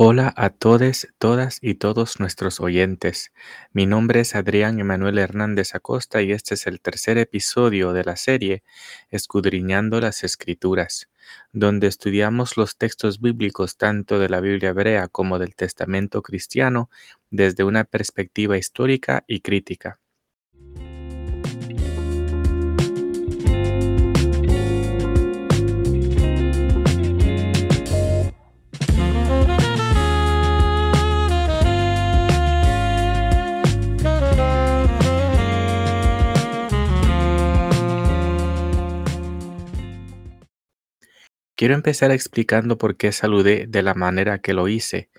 Hola a todes, todas y todos nuestros oyentes. Mi nombre es Adrián Emanuel Hernández Acosta y este es el tercer episodio de la serie Escudriñando las Escrituras, donde estudiamos los textos bíblicos tanto de la Biblia hebrea como del Testamento cristiano desde una perspectiva histórica y crítica. Quiero empezar explicando por qué saludé de la manera que lo hice,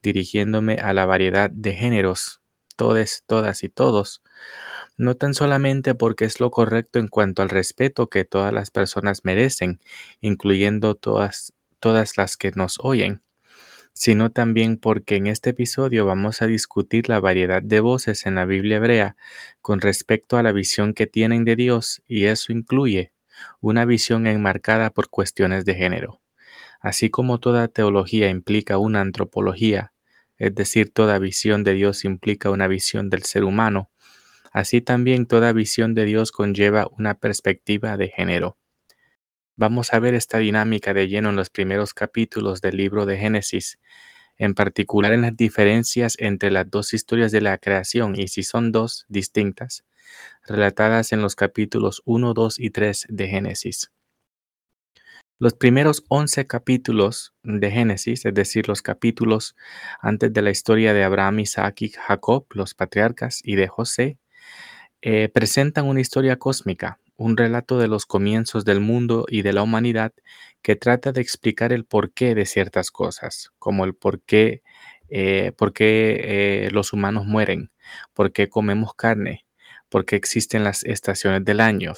dirigiéndome a la variedad de géneros, todes, todas y todos, no tan solamente porque es lo correcto en cuanto al respeto que todas las personas merecen, incluyendo todas, todas las que nos oyen, sino también porque en este episodio vamos a discutir la variedad de voces en la Biblia hebrea con respecto a la visión que tienen de Dios y eso incluye una visión enmarcada por cuestiones de género. Así como toda teología implica una antropología, es decir, toda visión de Dios implica una visión del ser humano, así también toda visión de Dios conlleva una perspectiva de género. Vamos a ver esta dinámica de lleno en los primeros capítulos del libro de Génesis, en particular en las diferencias entre las dos historias de la creación y si son dos distintas, relatadas en los capítulos 1, 2 y 3 de Génesis. Los primeros 11 capítulos de Génesis, es decir, los capítulos antes de la historia de Abraham, Isaac y Jacob, los patriarcas, y de José, eh, presentan una historia cósmica, un relato de los comienzos del mundo y de la humanidad que trata de explicar el porqué de ciertas cosas, como el porqué, eh, por qué eh, los humanos mueren, por qué comemos carne, por qué existen las estaciones del año,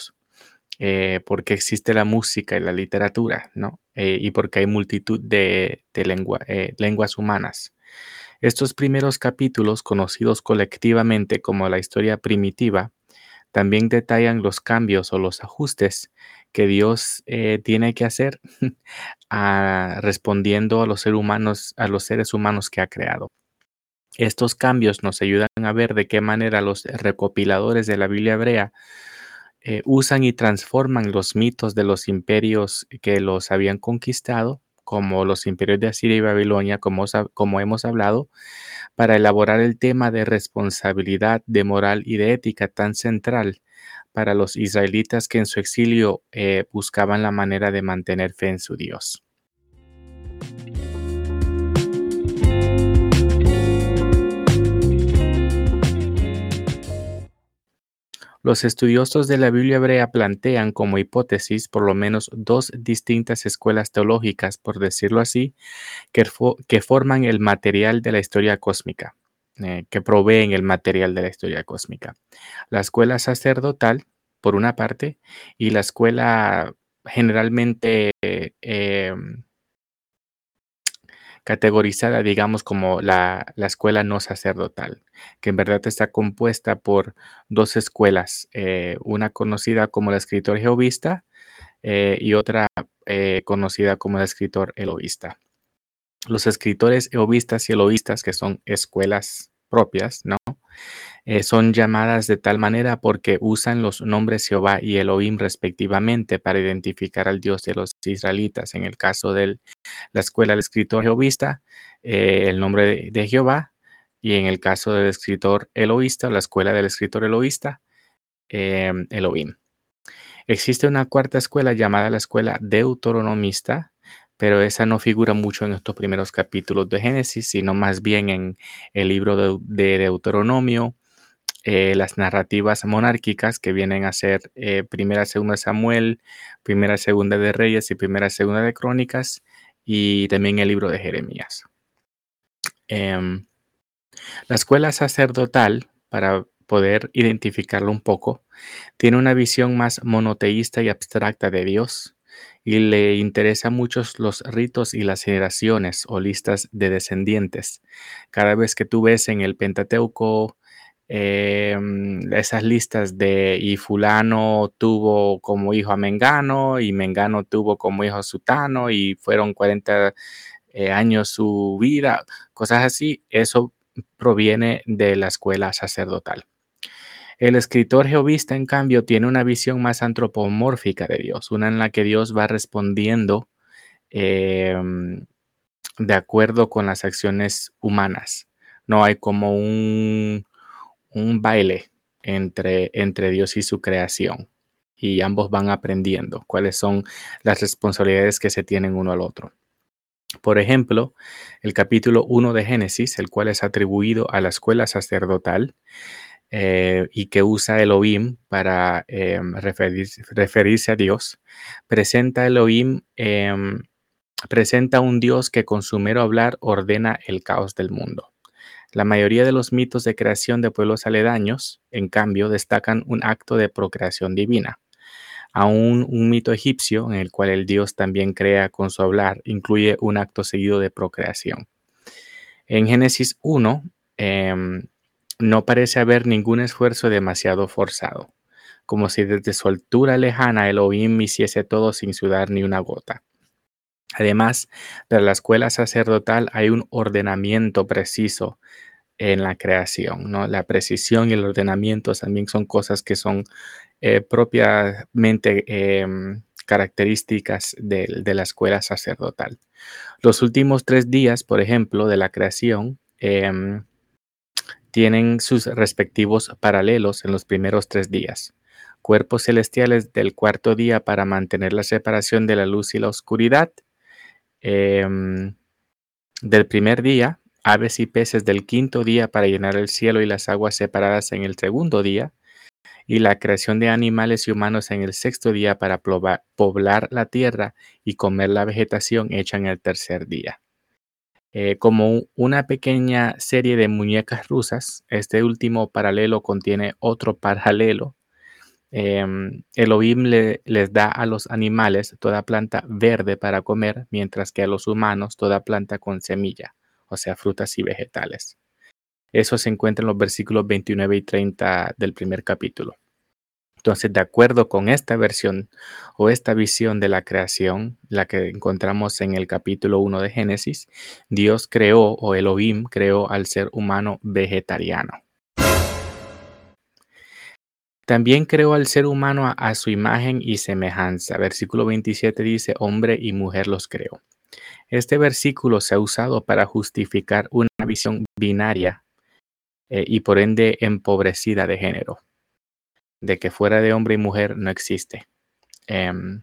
eh, por qué existe la música y la literatura, ¿no? Eh, y porque hay multitud de, eh, lenguas humanas. Estos primeros capítulos, conocidos colectivamente como la historia primitiva, también detallan los cambios o los ajustes que Dios tiene que hacer respondiendo a los, humanos, a los seres humanos que ha creado. Estos cambios nos ayudan a ver de qué manera los recopiladores de la Biblia hebrea eh, usan y transforman los mitos de los imperios que los habían conquistado, como los imperios de Asiria y Babilonia, como, como hemos hablado, para elaborar el tema de responsabilidad, de moral y de ética tan central para los israelitas que en su exilio eh, buscaban la manera de mantener fe en su Dios. Los estudiosos de la Biblia hebrea plantean como hipótesis por lo menos dos distintas escuelas teológicas, por decirlo así, que, forman el material de la historia cósmica, eh, que proveen el material de la historia cósmica. La escuela sacerdotal, por una parte, y la escuela generalmente em, categorizada, digamos, como la, escuela no sacerdotal, que en verdad está compuesta por dos escuelas, eh, una conocida como la escritor jehovista eh, y otra eh, conocida como la escritor eloísta. Los escritores jehovistas y eloístas, que son escuelas propias, ¿no? Eh, son llamadas de tal manera porque usan los nombres Jehová y Elohim respectivamente para identificar al Dios de los israelitas. En el caso de la escuela del escritor jehovista, eh, el nombre de, Jehová, y en el caso del escritor eloísta, la escuela del escritor eloísta, em, Elohim. Existe una cuarta escuela llamada la escuela deuteronomista, pero esa no figura mucho en estos primeros capítulos de Génesis, sino más bien en el libro de Deuteronomio, eh, las narrativas monárquicas que vienen a ser eh, primera, segunda Samuel, primera, segunda de Reyes y primera, segunda de Crónicas y también el libro de Jeremías. Em, la escuela sacerdotal, para poder identificarlo un poco, tiene una visión más monoteísta y abstracta de Dios y le interesan mucho los ritos y las generaciones o listas de descendientes. Cada vez que tú ves en el Pentateuco Em, esas listas de y fulano tuvo como hijo a Mengano y Mengano tuvo como hijo a Sutano y fueron 40 eh, años su vida, cosas así, eso proviene de la escuela sacerdotal. El escritor jehovista, en cambio, tiene una visión más antropomórfica de Dios, una en la que Dios va respondiendo em, de acuerdo con las acciones humanas. No hay como un, un baile entre, entre Dios y su creación y ambos van aprendiendo cuáles son las responsabilidades que se tienen uno al otro. Por ejemplo, el capítulo 1 de Génesis, el cual es atribuido a la escuela sacerdotal eh, y que usa Elohim para em, referirse a Dios, presenta Elohim, em, presenta un Dios que con su mero hablar ordena el caos del mundo. La mayoría de los mitos de creación de pueblos aledaños, en cambio, destacan un acto de procreación divina. Aún un mito egipcio, en el cual el dios también crea con su hablar, incluye un acto seguido de procreación. En Génesis 1, em, no parece haber ningún esfuerzo demasiado forzado, como si desde su altura lejana Elohim hiciese todo sin sudar ni una gota. Además, de la escuela sacerdotal hay un ordenamiento preciso en la creación, ¿no? La precisión y el ordenamiento también son cosas que son eh, propiamente em, características de, la escuela sacerdotal. Los últimos tres días, por ejemplo, de la creación, em, tienen sus respectivos paralelos en los primeros tres días. Cuerpos celestiales del cuarto día para mantener la separación de la luz y la oscuridad. Em, del primer día, aves y peces del quinto día para llenar el cielo y las aguas separadas en el segundo día y la creación de animales y humanos en el sexto día para poblar la tierra y comer la vegetación hecha en el tercer día. Eh, como una pequeña serie de muñecas rusas, este último paralelo contiene otro paralelo. Eh, Elohim les da a los animales toda planta verde para comer, mientras que a los humanos toda planta con semilla, o sea, frutas y vegetales. Eso se encuentra en los versículos 29 y 30 del primer capítulo. Entonces, de acuerdo con esta versión o esta visión de la creación, la que encontramos en el capítulo 1 de Génesis, Dios creó o Elohim creó al ser humano vegetariano. También creó al ser humano a, su imagen y semejanza. Versículo 27 dice, hombre y mujer los creó. Este versículo se ha usado para justificar una visión binaria eh, y por ende empobrecida de género, de que fuera de hombre y mujer no existe. Em,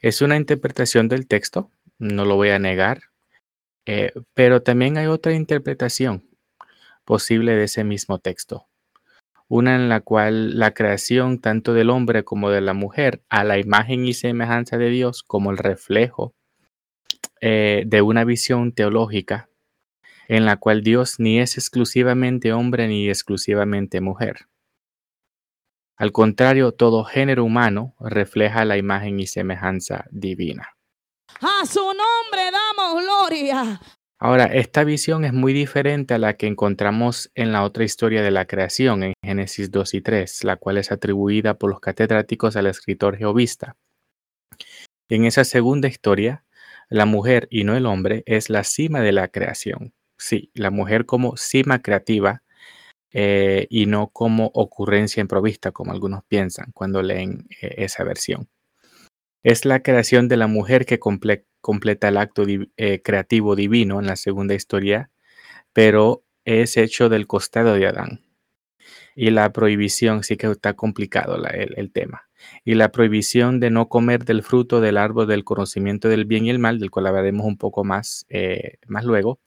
es una interpretación del texto, no lo voy a negar, eh, pero también hay otra interpretación posible de ese mismo texto, una en la cual la creación tanto del hombre como de la mujer a la imagen y semejanza de Dios como el reflejo eh, de una visión teológica en la cual Dios ni es exclusivamente hombre ni exclusivamente mujer. Al contrario, todo género humano refleja la imagen y semejanza divina. A su nombre damos gloria. Ahora, esta visión es muy diferente a la que encontramos en la otra historia de la creación, en Génesis 2 y 3, la cual es atribuida por los catedráticos al escritor jehovista. En esa segunda historia, la mujer y no el hombre es la cima de la creación, Sí, la mujer como cima creativa eh, y no como ocurrencia improvista, como algunos piensan cuando leen eh, esa versión. Es la creación de la mujer que completa el acto eh, creativo divino en la segunda historia, pero es hecho del costado de Adán. Y la prohibición, sí que está complicado el, tema. Y la prohibición de no comer del fruto del árbol del conocimiento del bien y el mal, del cual hablaremos un poco más, más luego,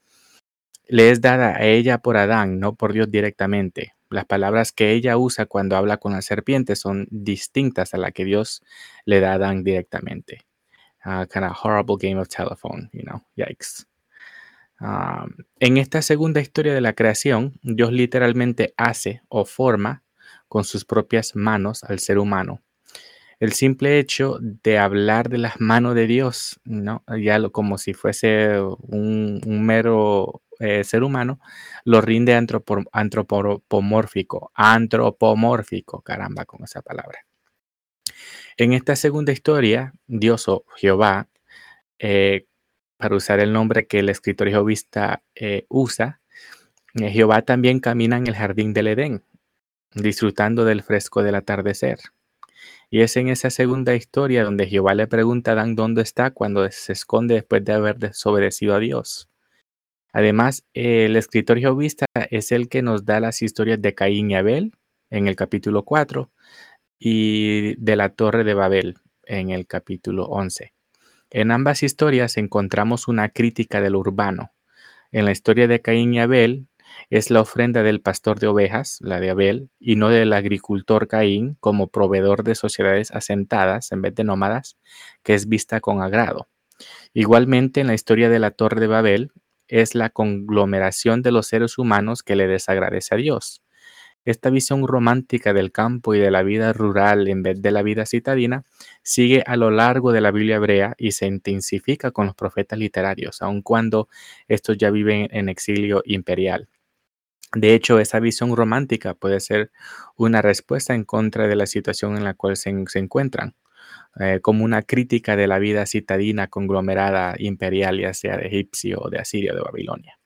le es dada a ella por Adán, no por Dios directamente. Las palabras que ella usa cuando habla con la serpiente son distintas a la que Dios le da a Adán directamente. Uh, kind of horrible game of telephone, you know, yikes. Um, en esta segunda historia de la creación, Dios literalmente hace o forma con sus propias manos al ser humano. El simple hecho de hablar de las manos de Dios, ¿no? ya lo, como si fuese un, mero eh, ser humano, lo rinde antropomórfico, antropomórfico, caramba con esa palabra. En esta segunda historia, Dios o Jehová, eh, para usar el nombre que el escritor jehovista eh, usa, eh, Jehová también camina en el jardín del Edén, disfrutando del fresco del atardecer. Y es en esa segunda historia donde Jehová le pregunta a Adán dónde está cuando se esconde después de haber desobedecido a Dios. Además, el escritor jehovista es el que nos da las historias de Caín y Abel en el capítulo 4 y de la Torre de Babel en el capítulo 11. En ambas historias encontramos una crítica del urbano. En la historia de Caín y Abel es la ofrenda del pastor de ovejas, la de Abel, y no del agricultor Caín como proveedor de sociedades asentadas en vez de nómadas, que es vista con agrado. Igualmente, en la historia de la Torre de Babel es la conglomeración de los seres humanos que le desagradece a Dios. Esta visión romántica del campo y de la vida rural en vez de la vida citadina sigue a lo largo de la Biblia hebrea y se intensifica con los profetas literarios, aun cuando estos ya viven en exilio imperial. De hecho, esa visión romántica puede ser una respuesta en contra de la situación en la cual se, encuentran, eh, como una crítica de la vida citadina conglomerada imperial, ya sea de egipcio, de asirio, de Babilonia.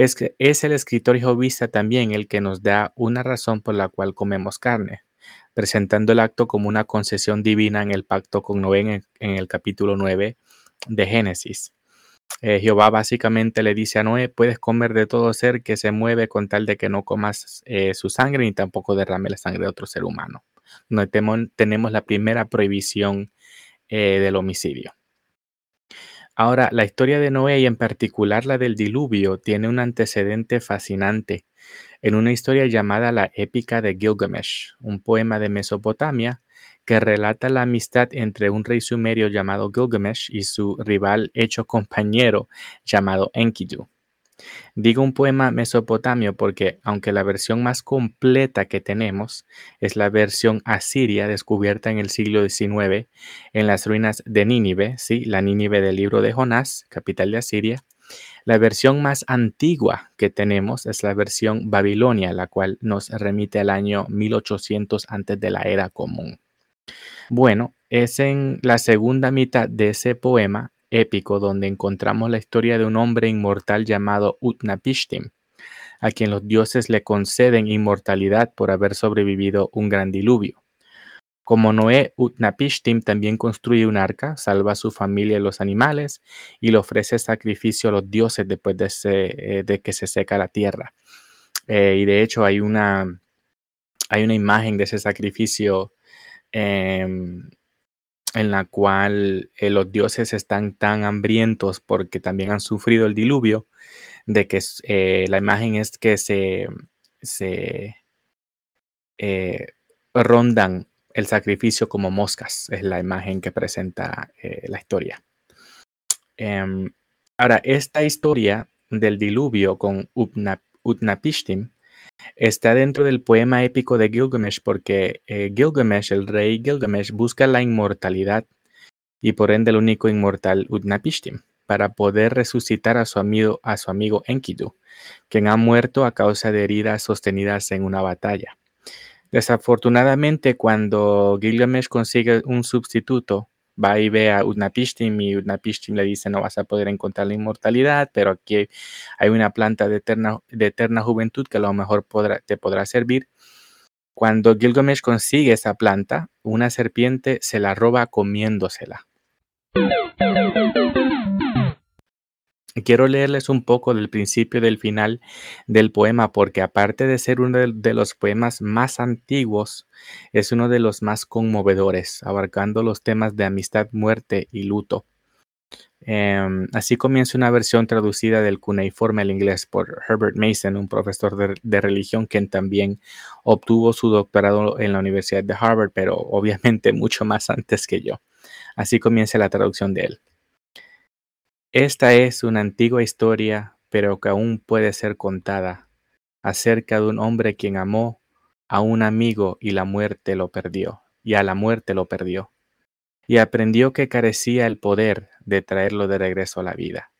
Es, que es el escritor jehovista también el que nos da una razón por la cual comemos carne, presentando el acto como una concesión divina en el pacto con Noé en el, capítulo 9 de Génesis. Eh, Jehová básicamente le dice a Noé, puedes comer de todo ser que se mueve con tal de que no comas eh, su sangre ni tampoco derrame la sangre de otro ser humano. No tenemos la primera prohibición eh, del homicidio. Ahora, la historia de Noé y en particular la del diluvio tiene un antecedente fascinante en una historia llamada la Épica de Gilgamesh, un poema de Mesopotamia que relata la amistad entre un rey sumerio llamado Gilgamesh y su rival hecho compañero llamado Enkidu. Digo un poema mesopotamio porque, aunque la versión más completa que tenemos es la versión asiria descubierta en el siglo XIX en las ruinas de Nínive, ¿sí? la Nínive del libro de Jonás, capital de Asiria, la versión más antigua que tenemos es la versión babilonia, la cual nos remite al año 1800 antes de la era común. Bueno, es en la segunda mitad de ese poema épico donde encontramos la historia de un hombre inmortal llamado Utnapishtim, a quien los dioses le conceden inmortalidad por haber sobrevivido un gran diluvio. Como Noé, Utnapishtim también construye un arca, salva a su familia y los animales y le ofrece sacrificio a los dioses después de, eh, que se seca la tierra. Eh, y de hecho hay una, hay una imagen de ese sacrificio em, en la cual eh, los dioses están tan hambrientos porque también han sufrido el diluvio, de que eh, la imagen es que se, se eh, rondan el sacrificio como moscas, es la imagen que presenta la historia. Em, ahora, esta historia del diluvio con Utnapishtim Está dentro del poema épico de Gilgamesh porque eh, Gilgamesh, el rey Gilgamesh, busca la inmortalidad y por ende el único inmortal Utnapishtim para poder resucitar a su amigo, a su amigo Enkidu, quien ha muerto a causa de heridas sostenidas en una batalla. Desafortunadamente, cuando Gilgamesh consigue un sustituto, va y ve a Utnapishtim y Utnapishtim le dice no vas a poder encontrar la inmortalidad, pero aquí hay una planta de eterna, de eterna juventud que a lo mejor te podrá servir. Cuando Gilgamesh consigue esa planta, una serpiente se la roba comiéndosela. Quiero leerles un poco del principio del final del poema porque aparte de ser uno de los poemas más antiguos, es uno de los más conmovedores, abarcando los temas de amistad, muerte y luto. Em, así comienza una versión traducida del cuneiforme al inglés por Herbert Mason, un profesor de, de, religión quien también obtuvo su doctorado en la Universidad de Harvard, pero obviamente mucho más antes que yo. Así comienza la traducción de él. Esta es una antigua historia, pero que aún puede ser contada, acerca de un hombre quien amó a un amigo y la muerte lo perdió, y a la muerte lo perdió, y aprendió que carecía el poder de traerlo de regreso a la vida.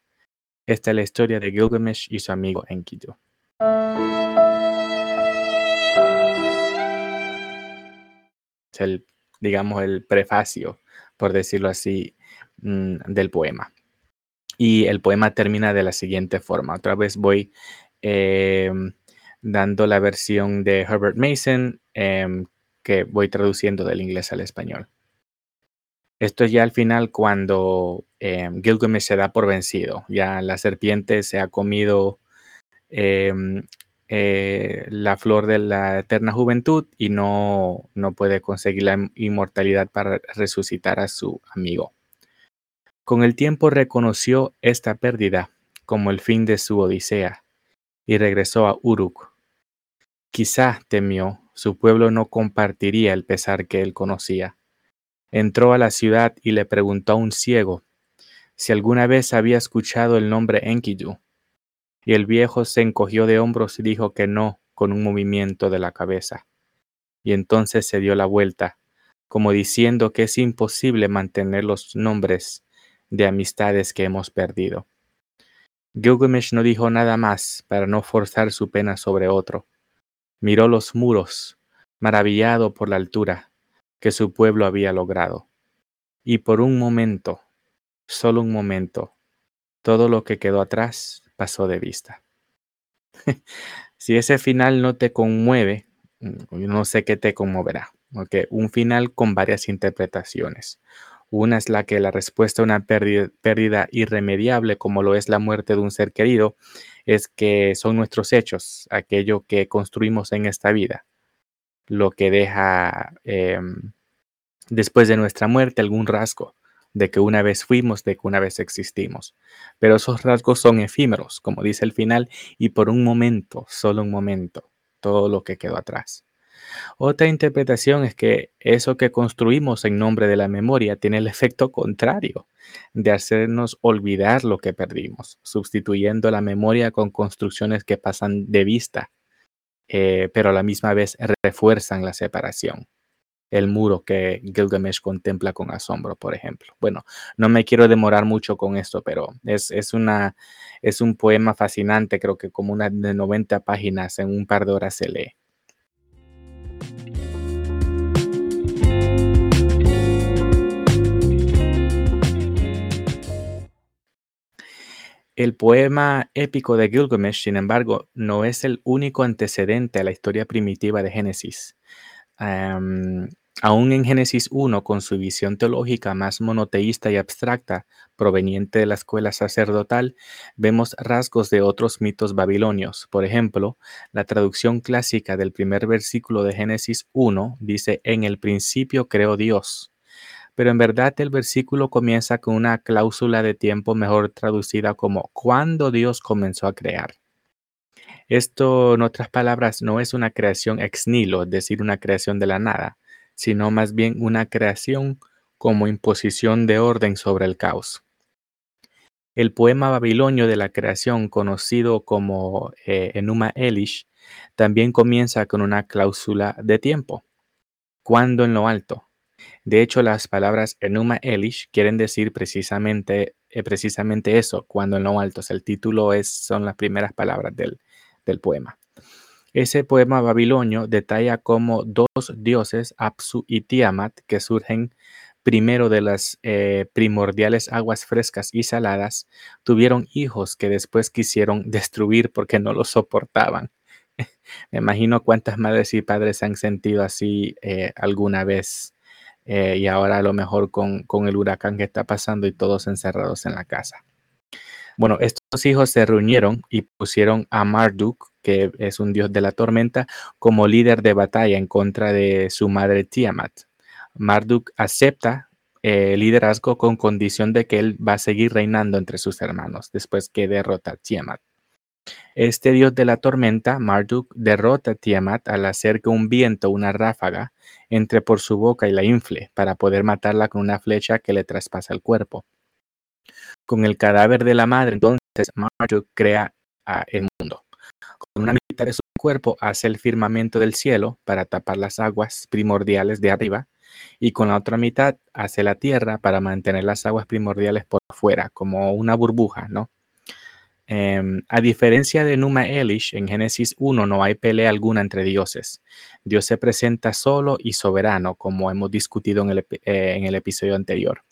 Esta es la historia de Gilgamesh y su amigo Enkidu. Es el, digamos, el prefacio, por decirlo así, mm, del poema. Y el poema termina de la siguiente forma. Otra vez voy em, dando la versión de Herbert Mason em, que voy traduciendo del inglés al español. Esto es ya al final cuando em, Gilgamesh se da por vencido. Ya la serpiente se ha comido eh, la flor de la eterna juventud y no, no puede conseguir la inmortalidad para resucitar a su amigo. Con el tiempo reconoció esta pérdida como el fin de su odisea y regresó a Uruk. Quizá temió, su pueblo no compartiría el pesar que él conocía entró a la ciudad y le preguntó a un ciego si alguna vez había escuchado el nombre Enkidu. Y el viejo se encogió de hombros y dijo que no con un movimiento de la cabeza. Y entonces se dio la vuelta, como diciendo que es imposible mantener los nombres de amistades que hemos perdido. Gilgamesh no dijo nada más para no forzar su pena sobre otro. Miró los muros, maravillado por la altura, que su pueblo había logrado. Y por un momento, solo un momento, todo lo que quedó atrás pasó de vista. si ese final no te conmueve, mm, no sé qué te conmoverá. porque Un final con varias interpretaciones. Una es la que la respuesta a una pérdida, irremediable, como lo es la muerte de un ser querido, es que son nuestros hechos, aquello que construimos en esta vida lo que deja em, después de nuestra muerte algún rasgo de que una vez fuimos, de que una vez existimos. Pero esos rasgos son efímeros, como dice el final, y por un momento, solo un momento, todo lo que quedó atrás. Otra interpretación es que eso que construimos en nombre de la memoria tiene el efecto contrario de hacernos olvidar lo que perdimos, sustituyendo la memoria con construcciones que pasan de vista eh, pero a la misma vez refuerzan la separación. El muro que Gilgamesh contempla con asombro, por ejemplo. Bueno, no me quiero demorar mucho con esto, pero es, es, una, es un poema fascinante, creo que como una de 90 páginas en un par de horas se lee. El poema épico de Gilgamesh, sin embargo, no es el único antecedente a la historia primitiva de Génesis. aún en Génesis 1, con su visión teológica más monoteísta y abstracta, proveniente de la escuela sacerdotal, vemos rasgos de otros mitos babilonios. Por ejemplo, la traducción clásica del primer versículo de Génesis 1 dice, en el principio creó Dios pero en verdad el versículo comienza con una cláusula de tiempo mejor traducida como cuando Dios comenzó a crear. Esto, en otras palabras, no es una creación ex nihilo, es decir, una creación de la nada, sino más bien una creación como imposición de orden sobre el caos. El poema babilonio de la creación, conocido como eh, Enuma Elish, también comienza con una cláusula de tiempo. Cuando en lo alto, de hecho, las palabras Enuma Elish quieren decir precisamente, eh, precisamente eso, cuando en lo alto. el título es, son las primeras palabras del, poema. Ese poema babilonio detalla cómo dos dioses, Apsu y Tiamat, que surgen primero de las eh, primordiales aguas frescas y saladas, tuvieron hijos que después quisieron destruir porque no los soportaban. Me imagino cuántas madres y padres han sentido así eh, alguna vez eh, y ahora a lo mejor con, el huracán que está pasando y todos encerrados en la casa. Bueno, estos hijos se reunieron y pusieron a Marduk, que es un dios de la tormenta, como líder de batalla en contra de su madre Tiamat. Marduk acepta el eh, liderazgo con condición de que él va a seguir reinando entre sus hermanos después que derrota a Tiamat. Este dios de la tormenta, Marduk, derrota a Tiamat al hacer que un viento, una ráfaga, entre por su boca y la infle, para poder matarla con una flecha que le traspasa el cuerpo. Con el cadáver de la madre, entonces, Marduk crea el mundo. Con una mitad de su cuerpo hace el firmamento del cielo para tapar las aguas primordiales de arriba, y con la otra mitad hace la tierra para mantener las aguas primordiales por fuera, como una burbuja, ¿no? Em, a diferencia de Numa Elish, en Génesis 1 no hay pelea alguna entre dioses. Dios se presenta solo y soberano, como hemos discutido en el, eh, episodio anterior.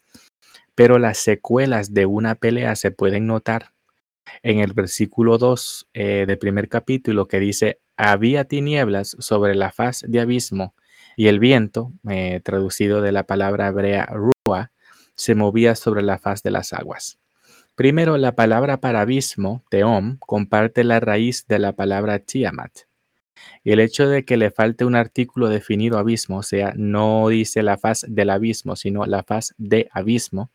pero las secuelas de una pelea se pueden notar en el versículo 2 eh, del primer capítulo que dice, había tinieblas sobre la faz de abismo y el viento, eh, traducido de la palabra hebrea rua, se movía sobre la faz de las aguas. Primero, la palabra para abismo, teom, comparte la raíz de la palabra tiamat. Y el hecho de que le falte un artículo definido abismo, o sea, no dice la faz del abismo, sino la faz de abismo,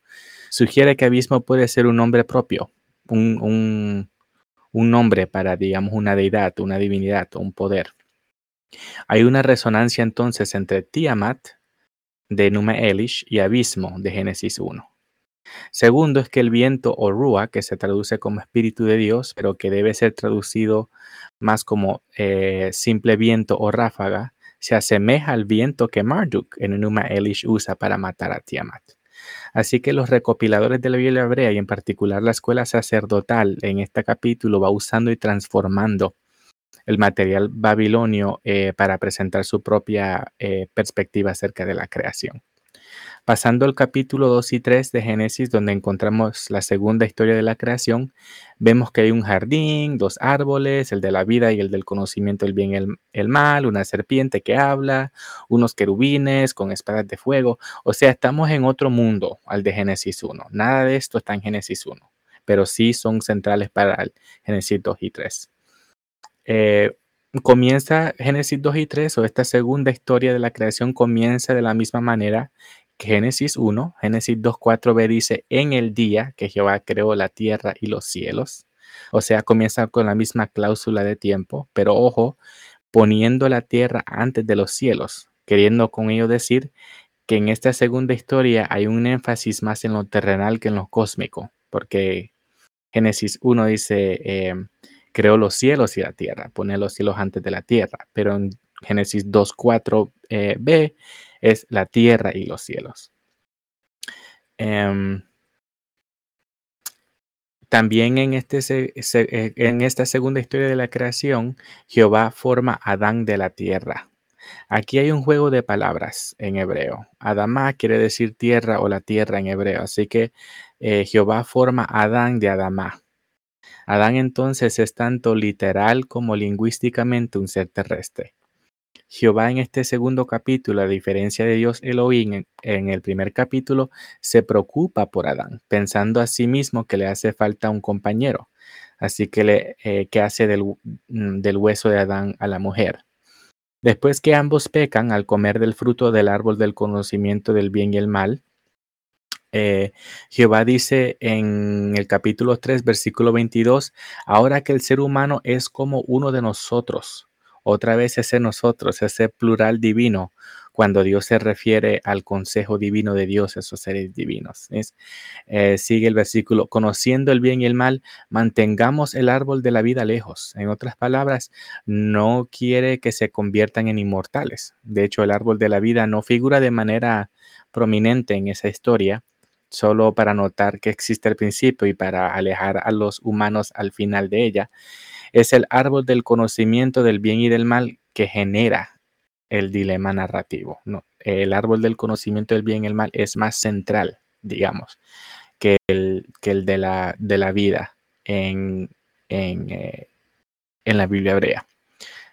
sugiere que abismo puede ser un nombre propio, un, nombre para, digamos, una deidad, una divinidad un poder. Hay una resonancia entonces entre Tiamat de Numa Elish y abismo de Génesis 1. Segundo es que el viento o Rua, que se traduce como espíritu de Dios, pero que debe ser traducido más como eh, simple viento o ráfaga, se asemeja al viento que Marduk en Numa Elish usa para matar a Tiamat. Así que los recopiladores de la Biblia hebrea y en particular la escuela sacerdotal en este capítulo va usando y transformando el material babilonio eh, para presentar su propia eh, perspectiva acerca de la creación. Pasando al capítulo 2 y 3 de Génesis, donde encontramos la segunda historia de la creación, vemos que hay un jardín, dos árboles, el de la vida y el del conocimiento del bien y el, mal, una serpiente que habla, unos querubines con espadas de fuego. O sea, estamos en otro mundo al de Génesis 1. Nada de esto está en Génesis 1, pero sí son centrales para el Génesis 2 y 3. Eh, comienza Génesis 2 y 3 o esta segunda historia de la creación comienza de la misma manera Génesis 1, Génesis 2, 4b dice, en el día que Jehová creó la tierra y los cielos. O sea, comienza con la misma cláusula de tiempo, pero ojo, poniendo la tierra antes de los cielos, queriendo con ello decir que en esta segunda historia hay un énfasis más en lo terrenal que en lo cósmico, porque Génesis 1 dice, em, creó los cielos y la tierra, pone los cielos antes de la tierra, pero en Génesis 2, 4b es la tierra y los cielos. Em, también en, este, eh, en esta segunda historia de la creación, Jehová forma a Adán de la tierra. Aquí hay un juego de palabras en hebreo. Adamá quiere decir tierra o la tierra en hebreo. Así que eh, Jehová forma a Adán de Adamá. Adán entonces es tanto literal como lingüísticamente un ser terrestre. Jehová en este segundo capítulo, a diferencia de Dios Elohim en, el primer capítulo, se preocupa por Adán, pensando a sí mismo que le hace falta un compañero. Así que, le, eh, hace del, mm, del hueso de Adán a la mujer. Después que ambos pecan al comer del fruto del árbol del conocimiento del bien y el mal, eh, Jehová dice en el capítulo 3, versículo 22, ahora que el ser humano es como uno de nosotros, otra vez ese nosotros, ese plural divino, cuando Dios se refiere al consejo divino de Dios, esos seres divinos. Eh, sigue el versículo, conociendo el bien y el mal, mantengamos el árbol de la vida lejos. En otras palabras, no quiere que se conviertan en inmortales. De hecho, el árbol de la vida no figura de manera prominente en esa historia, solo para notar que existe el principio y para alejar a los humanos al final de ella es el árbol del conocimiento del bien y del mal que genera el dilema narrativo. No, el árbol del conocimiento del bien y el mal es más central, digamos, que el, que el de, la, de la vida en, en, eh, la Biblia hebrea.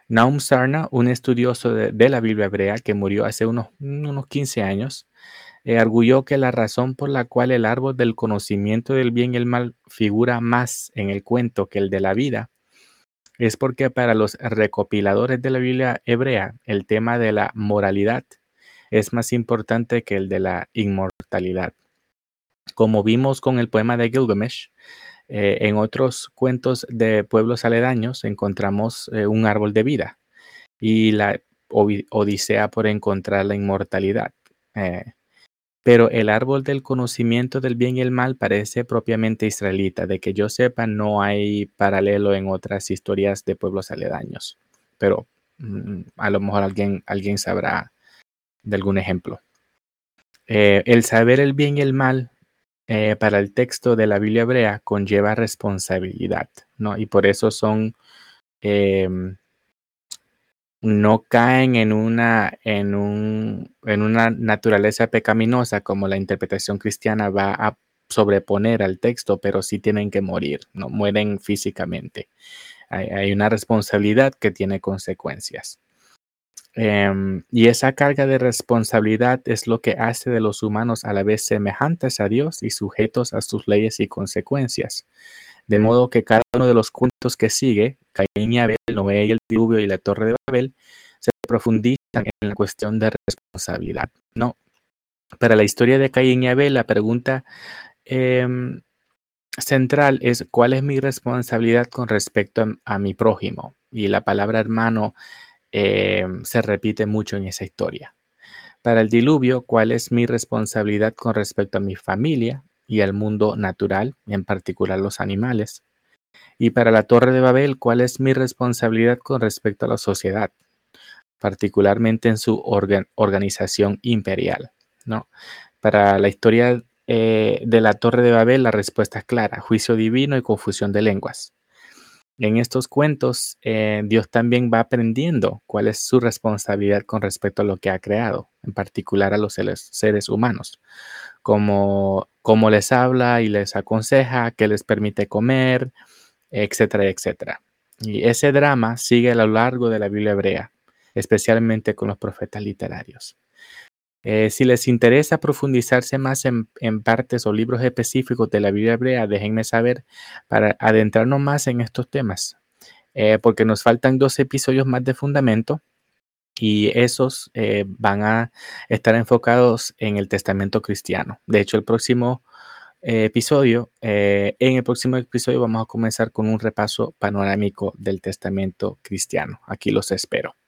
Naum Sarna, un estudioso de, la Biblia hebrea que murió hace unos, unos 15 años, eh, arguyó que la razón por la cual el árbol del conocimiento del bien y el mal figura más en el cuento que el de la vida es porque para los recopiladores de la Biblia hebrea el tema de la moralidad es más importante que el de la inmortalidad. Como vimos con el poema de Gilgamesh, eh, en otros cuentos de pueblos aledaños encontramos eh, un árbol de vida y la odisea por encontrar la inmortalidad. Eh, pero el árbol del conocimiento del bien y el mal parece propiamente israelita. De que yo sepa, no hay paralelo en otras historias de pueblos aledaños. Pero mm, a lo mejor alguien, alguien sabrá de algún ejemplo. Eh, el saber el bien y el mal eh, para el texto de la Biblia hebrea conlleva responsabilidad, ¿no? Y por eso son em, no caen en una, en, un, en una naturaleza pecaminosa como la interpretación cristiana va a sobreponer al texto, pero sí tienen que morir, no mueren físicamente. Hay, una responsabilidad que tiene consecuencias. Em, y esa carga de responsabilidad es lo que hace de los humanos a la vez semejantes a Dios y sujetos a sus leyes y consecuencias. De modo que cada uno de los cuentos que sigue, Caín y Abel, Noé y el diluvio y la torre de Babel, se profundizan en la cuestión de responsabilidad. No. Para la historia de Caín y Abel, la pregunta em, central es cuál es mi responsabilidad con respecto a, mi prójimo. Y la palabra hermano em, se repite mucho en esa historia. Para el diluvio, cuál es mi responsabilidad con respecto a mi familia, y al mundo natural, en particular los animales. Y para la Torre de Babel, ¿cuál es mi responsabilidad con respecto a la sociedad, particularmente en su organización imperial? ¿no? Para la historia eh, de la Torre de Babel, la respuesta es clara, juicio divino y confusión de lenguas. En estos cuentos, eh, Dios también va aprendiendo cuál es su responsabilidad con respecto a lo que ha creado, en particular a los seres humanos cómo, cómo les habla y les aconseja, qué les permite comer, etcétera, etcétera. Y ese drama sigue a lo largo de la Biblia hebrea, especialmente con los profetas literarios. Eh, si les interesa profundizarse más en, partes o libros específicos de la Biblia hebrea, déjenme saber para adentrarnos más en estos temas, eh, porque nos faltan dos episodios más de fundamento y esos eh, van a estar enfocados en el testamento cristiano. De hecho, el próximo eh, episodio, eh, en el próximo episodio vamos a comenzar con un repaso panorámico del testamento cristiano. Aquí los espero.